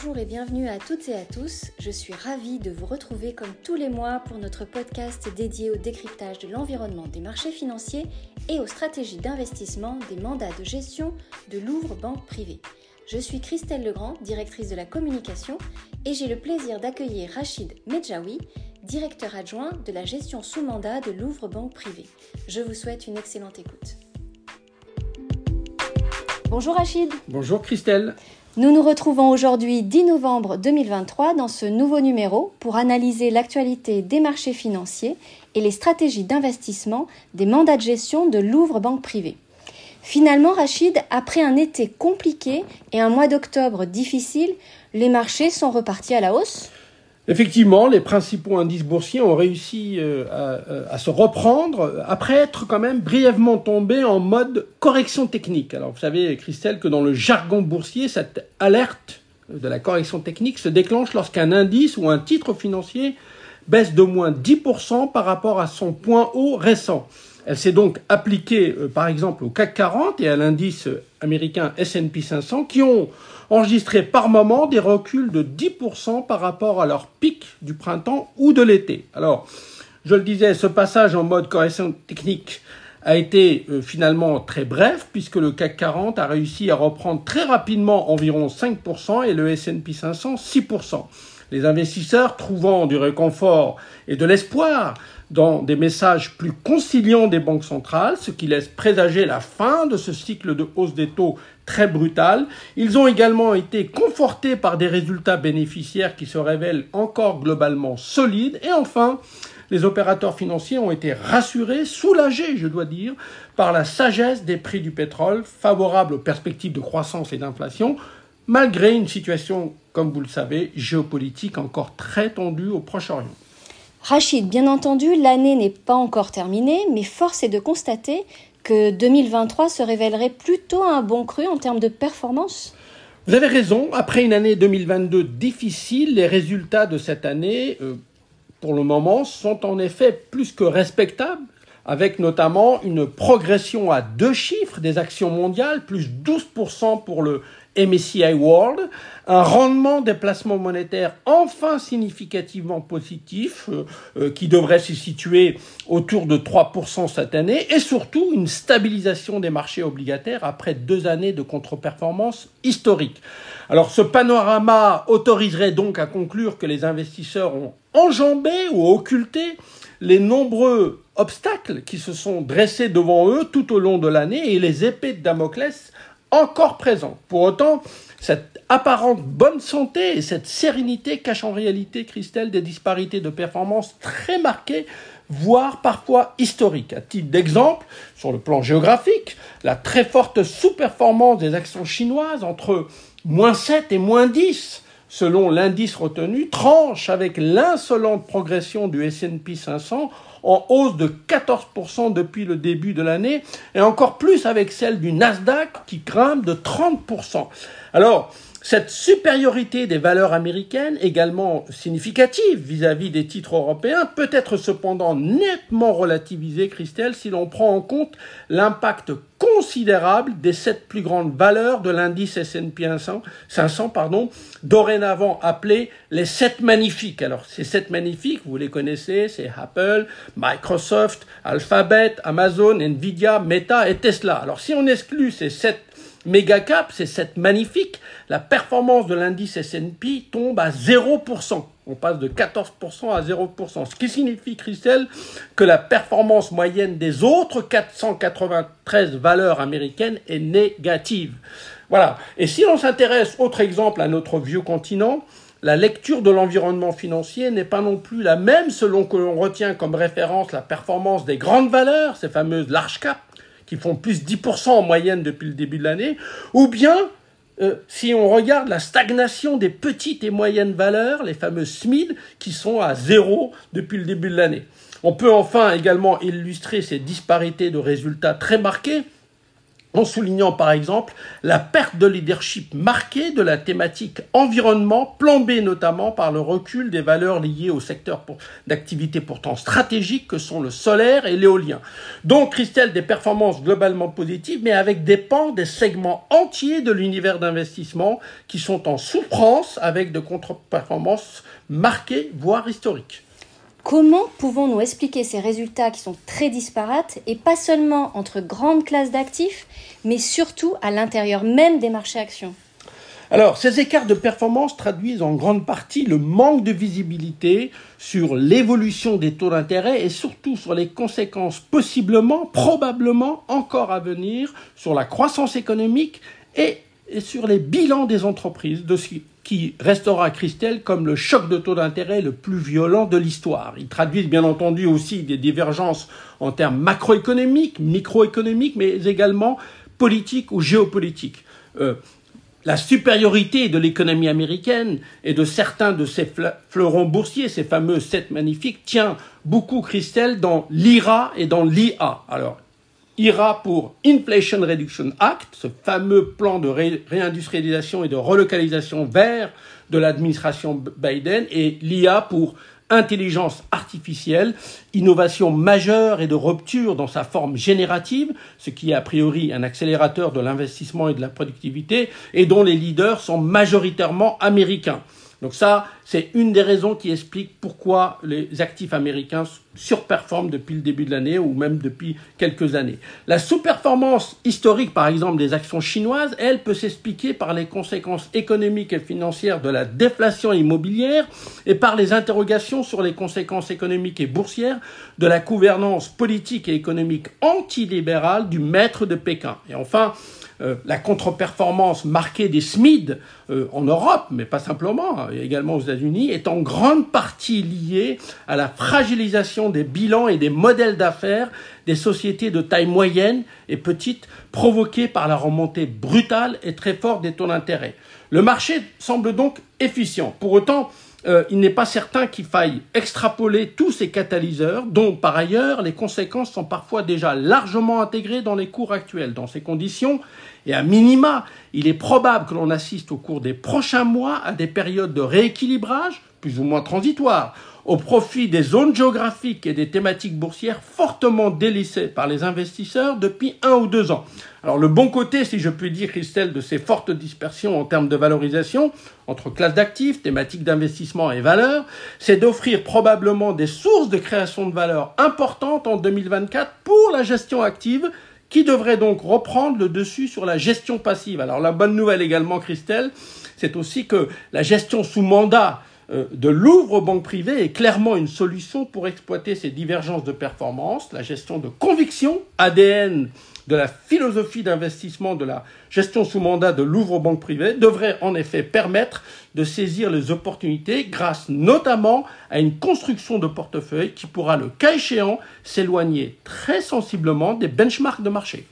Bonjour et bienvenue à toutes et à tous. Je suis ravie de vous retrouver comme tous les mois pour notre podcast dédié au décryptage de l'environnement des marchés financiers et aux stratégies d'investissement des mandats de gestion de Louvre Banque Privée. Je suis Christelle Legrand, directrice de la communication, et j'ai le plaisir d'accueillir Rachid Medjaoui, directeur adjoint de la gestion sous mandat de Louvre Banque Privée. Je vous souhaite une excellente écoute. Bonjour Rachid. Bonjour Christelle. Nous nous retrouvons aujourd'hui 10 novembre 2023 dans ce nouveau numéro pour analyser l'actualité des marchés financiers et les stratégies d'investissement des mandats de gestion de Louvre Banque Privée. Finalement, Rachid, après un été compliqué et un mois d'octobre difficile, les marchés sont repartis à la hausse? Effectivement, les principaux indices boursiers ont réussi euh, euh, à, se reprendre après être quand même brièvement tombés en mode correction technique. Alors vous savez, Christelle, que dans le jargon boursier, cette alerte de la correction technique se déclenche lorsqu'un indice ou un titre financier baisse de moins 10% par rapport à son point haut récent. Elle s'est donc appliquée, euh, par exemple, au CAC 40 et à l'indice américain S&P 500 qui ont enregistré par moment des reculs de 10% par rapport à leur pic du printemps ou de l'été. Alors, je le disais, ce passage en mode correction technique a été euh, finalement très bref puisque le CAC 40 a réussi à reprendre très rapidement environ 5% et le S&P 500 6%. Les investisseurs trouvant du réconfort et de l'espoir dans des messages plus conciliants des banques centrales, ce qui laisse présager la fin de ce cycle de hausse des taux très brutal. Ils ont également été confortés par des résultats bénéficiaires qui se révèlent encore globalement solides. Et enfin, les opérateurs financiers ont été rassurés, soulagés, je dois dire, par la sagesse des prix du pétrole, favorable aux perspectives de croissance et d'inflation, malgré une situation, comme vous le savez, géopolitique encore très tendue au Proche-Orient. Rachid, bien entendu, l'année n'est pas encore terminée, mais force est de constater que 2023 se révélerait plutôt un bon cru en termes de performance Vous avez raison, après une année 2022 difficile, les résultats de cette année, euh, pour le moment, sont en effet plus que respectables avec notamment une progression à deux chiffres des actions mondiales, plus 12% pour le MSCI World, un rendement des placements monétaires enfin significativement positif, euh, euh, qui devrait se situer autour de 3% cette année, et surtout une stabilisation des marchés obligataires après deux années de contre-performance historique. Alors ce panorama autoriserait donc à conclure que les investisseurs ont enjambé ou occulté les nombreux obstacles qui se sont dressés devant eux tout au long de l'année et les épées de Damoclès encore présents. Pour autant, cette apparente bonne santé et cette sérénité cachent en réalité, Christelle, des disparités de performance très marquées, voire parfois historiques. À titre d'exemple, sur le plan géographique, la très forte sous-performance des actions chinoises entre moins 7 et moins 10 selon l'indice retenu, tranche avec l'insolente progression du S&P 500 en hausse de 14% depuis le début de l'année et encore plus avec celle du Nasdaq qui grimpe de 30%. Alors, cette supériorité des valeurs américaines, également significative vis-à-vis des titres européens, peut être cependant nettement relativisée, Christelle, si l'on prend en compte l'impact considérable des sept plus grandes valeurs de l'indice S&P 500, pardon, dorénavant appelés les sept magnifiques. Alors, ces sept magnifiques, vous les connaissez, c'est Apple, Microsoft, Alphabet, Amazon, Nvidia, Meta et Tesla. Alors, si on exclut ces sept Megacap, c'est cette magnifique, la performance de l'indice S&P tombe à 0%. On passe de 14% à 0%. Ce qui signifie, Christelle, que la performance moyenne des autres 493 valeurs américaines est négative. Voilà. Et si l'on s'intéresse, autre exemple, à notre vieux continent, la lecture de l'environnement financier n'est pas non plus la même selon que l'on retient comme référence la performance des grandes valeurs, ces fameuses large cap, qui font plus 10% en moyenne depuis le début de l'année, ou bien euh, si on regarde la stagnation des petites et moyennes valeurs, les fameuses SMID, qui sont à zéro depuis le début de l'année. On peut enfin également illustrer ces disparités de résultats très marquées en soulignant par exemple la perte de leadership marquée de la thématique environnement, plombée notamment par le recul des valeurs liées au secteur d'activité pourtant stratégiques que sont le solaire et l'éolien. Donc, Christelle, des performances globalement positives, mais avec des pans, des segments entiers de l'univers d'investissement qui sont en souffrance avec de contre-performances marquées, voire historiques. Comment pouvons-nous expliquer ces résultats qui sont très disparates et pas seulement entre grandes classes d'actifs, mais surtout à l'intérieur même des marchés actions? Alors, ces écarts de performance traduisent en grande partie le manque de visibilité sur l'évolution des taux d'intérêt et surtout sur les conséquences possiblement, probablement encore à venir sur la croissance économique et, sur les bilans des entreprises, de ce restera Christelle comme le choc de taux d'intérêt le plus violent de l'histoire. Ils traduisent bien entendu aussi des divergences en termes macroéconomiques, microéconomiques, mais également politiques ou géopolitiques. Euh, la supériorité de l'économie américaine et de certains de ses fleurons boursiers, ces fameux sept magnifiques, tient beaucoup Christelle dans l'IRA et dans l'IA. Alors, ira pour Inflation Reduction Act, ce fameux plan de réindustrialisation et de relocalisation vert de l'administration Biden, et l'IA pour intelligence artificielle, innovation majeure et de rupture dans sa forme générative, ce qui est a priori un accélérateur de l'investissement et de la productivité, et dont les leaders sont majoritairement américains. Donc ça, c'est une des raisons qui explique pourquoi les actifs américains surperforment depuis le début de l'année ou même depuis quelques années. La sous-performance historique, par exemple, des actions chinoises, elle peut s'expliquer par les conséquences économiques et financières de la déflation immobilière et par les interrogations sur les conséquences économiques et boursières de la gouvernance politique et économique antilibérale du maître de Pékin. Et enfin, euh, la contre-performance marquée des SMID euh, en Europe, mais pas simplement, hein, également aux États-Unis, est en grande partie liée à la fragilisation des bilans et des modèles d'affaires des sociétés de taille moyenne et petite provoquée par la remontée brutale et très forte des taux d'intérêt. Le marché semble donc efficient. Pour autant, euh, il n'est pas certain qu'il faille extrapoler tous ces catalyseurs, dont par ailleurs les conséquences sont parfois déjà largement intégrées dans les cours actuels. Dans ces conditions, et à minima, il est probable que l'on assiste au cours des prochains mois à des périodes de rééquilibrage, plus ou moins transitoires, au profit des zones géographiques et des thématiques boursières fortement délaissées par les investisseurs depuis un ou deux ans. Alors le bon côté, si je puis dire, Christelle, de ces fortes dispersions en termes de valorisation entre classes d'actifs, thématiques d'investissement et valeurs, c'est d'offrir probablement des sources de création de valeur importantes en 2024 pour la gestion active qui devrait donc reprendre le dessus sur la gestion passive. Alors la bonne nouvelle également, Christelle, c'est aussi que la gestion sous mandat euh, de Louvre aux banques privées est clairement une solution pour exploiter ces divergences de performance. La gestion de conviction, ADN de la philosophie d'investissement de la gestion sous mandat de Louvre aux banques privées, devrait en effet permettre de saisir les opportunités grâce notamment à une construction de portefeuille qui pourra, le cas échéant, s'éloigner très sensiblement des benchmarks de marché.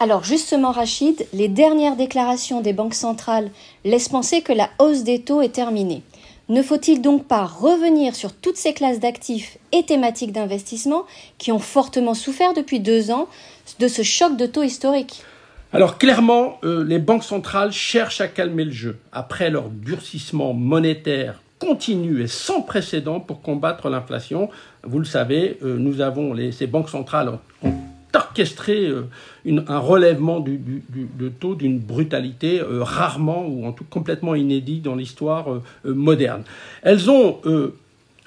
Alors justement, Rachid, les dernières déclarations des banques centrales laissent penser que la hausse des taux est terminée. Ne faut-il donc pas revenir sur toutes ces classes d'actifs et thématiques d'investissement qui ont fortement souffert depuis deux ans de ce choc de taux historique? Alors clairement, euh, les banques centrales cherchent à calmer le jeu après leur durcissement monétaire continu et sans précédent pour combattre l'inflation. Vous le savez, euh, nous avons ces banques centrales ont orchestré euh, un relèvement du, taux d'une brutalité euh, rarement ou en tout complètement inédit dans l'histoire euh, moderne. Elles ont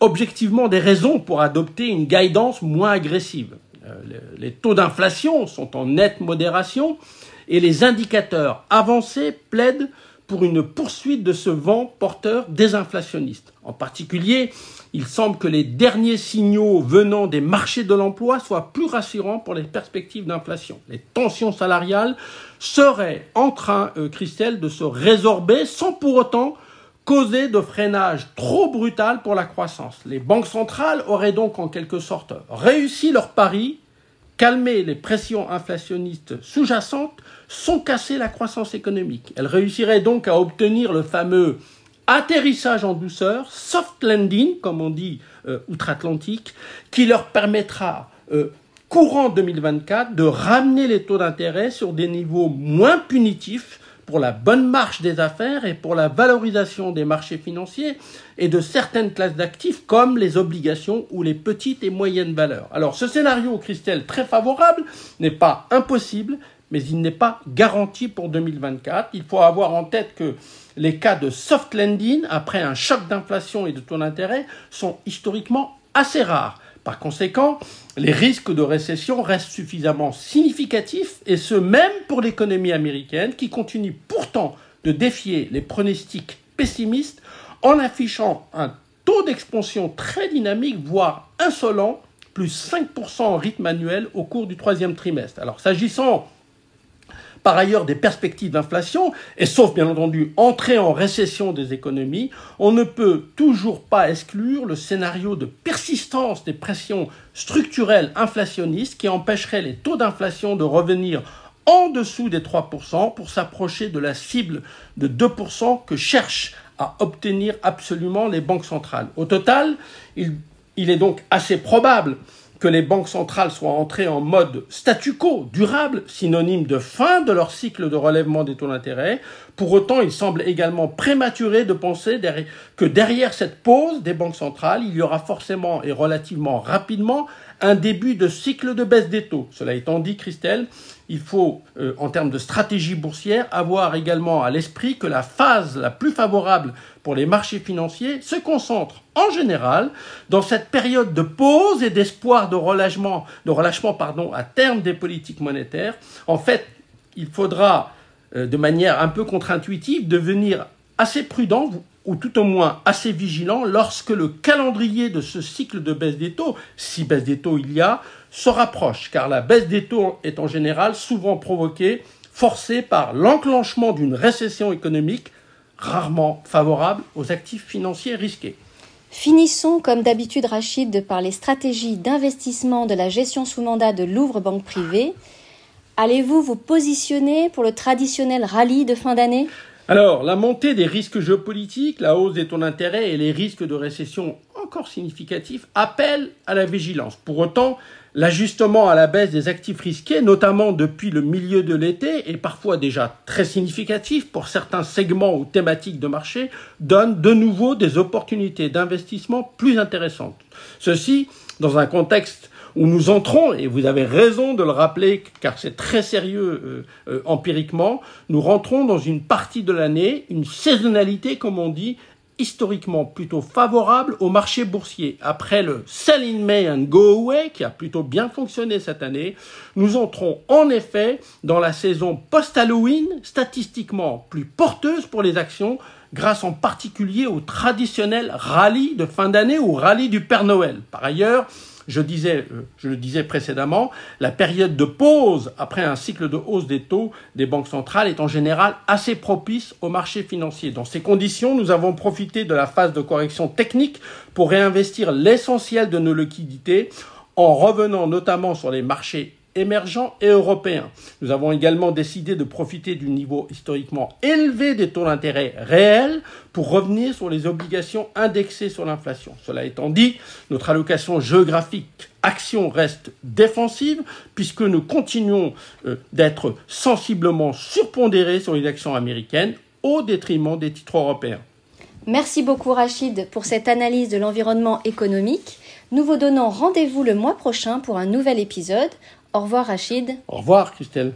objectivement des raisons pour adopter une guidance moins agressive. les taux d'inflation sont en nette modération et les indicateurs avancés plaident pour une poursuite de ce vent porteur désinflationniste. En particulier, il semble que les derniers signaux venant des marchés de l'emploi soient plus rassurants pour les perspectives d'inflation. Les tensions salariales seraient en train, euh, Christelle, de se résorber sans pour autant causer de freinage trop brutal pour la croissance. Les banques centrales auraient donc en quelque sorte réussi leur pari calmer les pressions inflationnistes sous-jacentes sans casser la croissance économique. Elles réussiraient donc à obtenir le fameux atterrissage en douceur, soft landing, comme on dit euh, outre-Atlantique, qui leur permettra euh, courant 2024 de ramener les taux d'intérêt sur des niveaux moins punitifs pour la bonne marche des affaires et pour la valorisation des marchés financiers et de certaines classes d'actifs comme les obligations ou les petites et moyennes valeurs. Alors ce scénario, Christelle, très favorable, n'est pas impossible, mais il n'est pas garanti pour 2024. Il faut avoir en tête que les cas de soft landing après un choc d'inflation et de taux d'intérêt sont historiquement assez rares. Par conséquent, les risques de récession restent suffisamment significatifs, et ce même pour l'économie américaine, qui continue pourtant de défier les pronostics pessimistes en affichant un taux d'expansion très dynamique, voire insolent, plus 5% en rythme annuel au cours du troisième trimestre. Alors s'agissant par ailleurs des perspectives d'inflation, et sauf bien entendu entrer en récession des économies, on ne peut toujours pas exclure le scénario de persistance des pressions structurelles inflationnistes qui empêcheraient les taux d'inflation de revenir en dessous des 3% pour s'approcher de la cible de 2% que cherchent à obtenir absolument les banques centrales. Au total, il est donc assez probable que les banques centrales soient entrées en mode statu quo, durable, synonyme de fin de leur cycle de relèvement des taux d'intérêt. Pour autant, il semble également prématuré de penser que derrière cette pause des banques centrales, il y aura forcément et relativement rapidement un début de cycle de baisse des taux. Cela étant dit, Christelle, il faut, euh, en termes de stratégie boursière, avoir également à l'esprit que la phase la plus favorable pour les marchés financiers se concentre en général dans cette période de pause et d'espoir de relâchement, de relâchement pardon, à terme des politiques monétaires. En fait, il faudra, euh, de manière un peu contre-intuitive, devenir assez prudent, ou tout au moins assez vigilant lorsque le calendrier de ce cycle de baisse des taux, si baisse des taux il y a, se rapproche, car la baisse des taux est en général souvent provoquée, forcée par l'enclenchement d'une récession économique rarement favorable aux actifs financiers risqués. Finissons comme d'habitude Rachid par les stratégies d'investissement de la gestion sous mandat de Louvre Banque Privée. Allez-vous vous positionner pour le traditionnel rallye de fin d'année? Alors, la montée des risques géopolitiques, la hausse des taux d'intérêt et les risques de récession encore significatifs appellent à la vigilance. Pour autant, l'ajustement à la baisse des actifs risqués, notamment depuis le milieu de l'été, est parfois déjà très significatif pour certains segments ou thématiques de marché, donne de nouveau des opportunités d'investissement plus intéressantes. Ceci dans un contexte où nous entrons, et vous avez raison de le rappeler car c'est très sérieux euh, euh, empiriquement, nous rentrons dans une partie de l'année, une saisonnalité comme on dit, historiquement plutôt favorable au marché boursier. Après le sell in May and go away, qui a plutôt bien fonctionné cette année, nous entrons en effet dans la saison post-Halloween, statistiquement plus porteuse pour les actions, grâce en particulier au traditionnel rallye de fin d'année ou rallye du Père Noël. Par ailleurs, je, disais, euh, je le disais précédemment, la période de pause après un cycle de hausse des taux des banques centrales est en général assez propice au marché financier. Dans ces conditions, nous avons profité de la phase de correction technique pour réinvestir l'essentiel de nos liquidités en revenant notamment sur les marchés émergents et européens. Nous avons également décidé de profiter du niveau historiquement élevé des taux d'intérêt réels pour revenir sur les obligations indexées sur l'inflation. Cela étant dit, notre allocation géographique action reste défensive puisque nous continuons euh, d'être sensiblement surpondérés sur les actions américaines au détriment des titres européens. Merci beaucoup Rachid pour cette analyse de l'environnement économique. Nous vous donnons rendez-vous le mois prochain pour un nouvel épisode. Au revoir Rachid. Au revoir Christelle.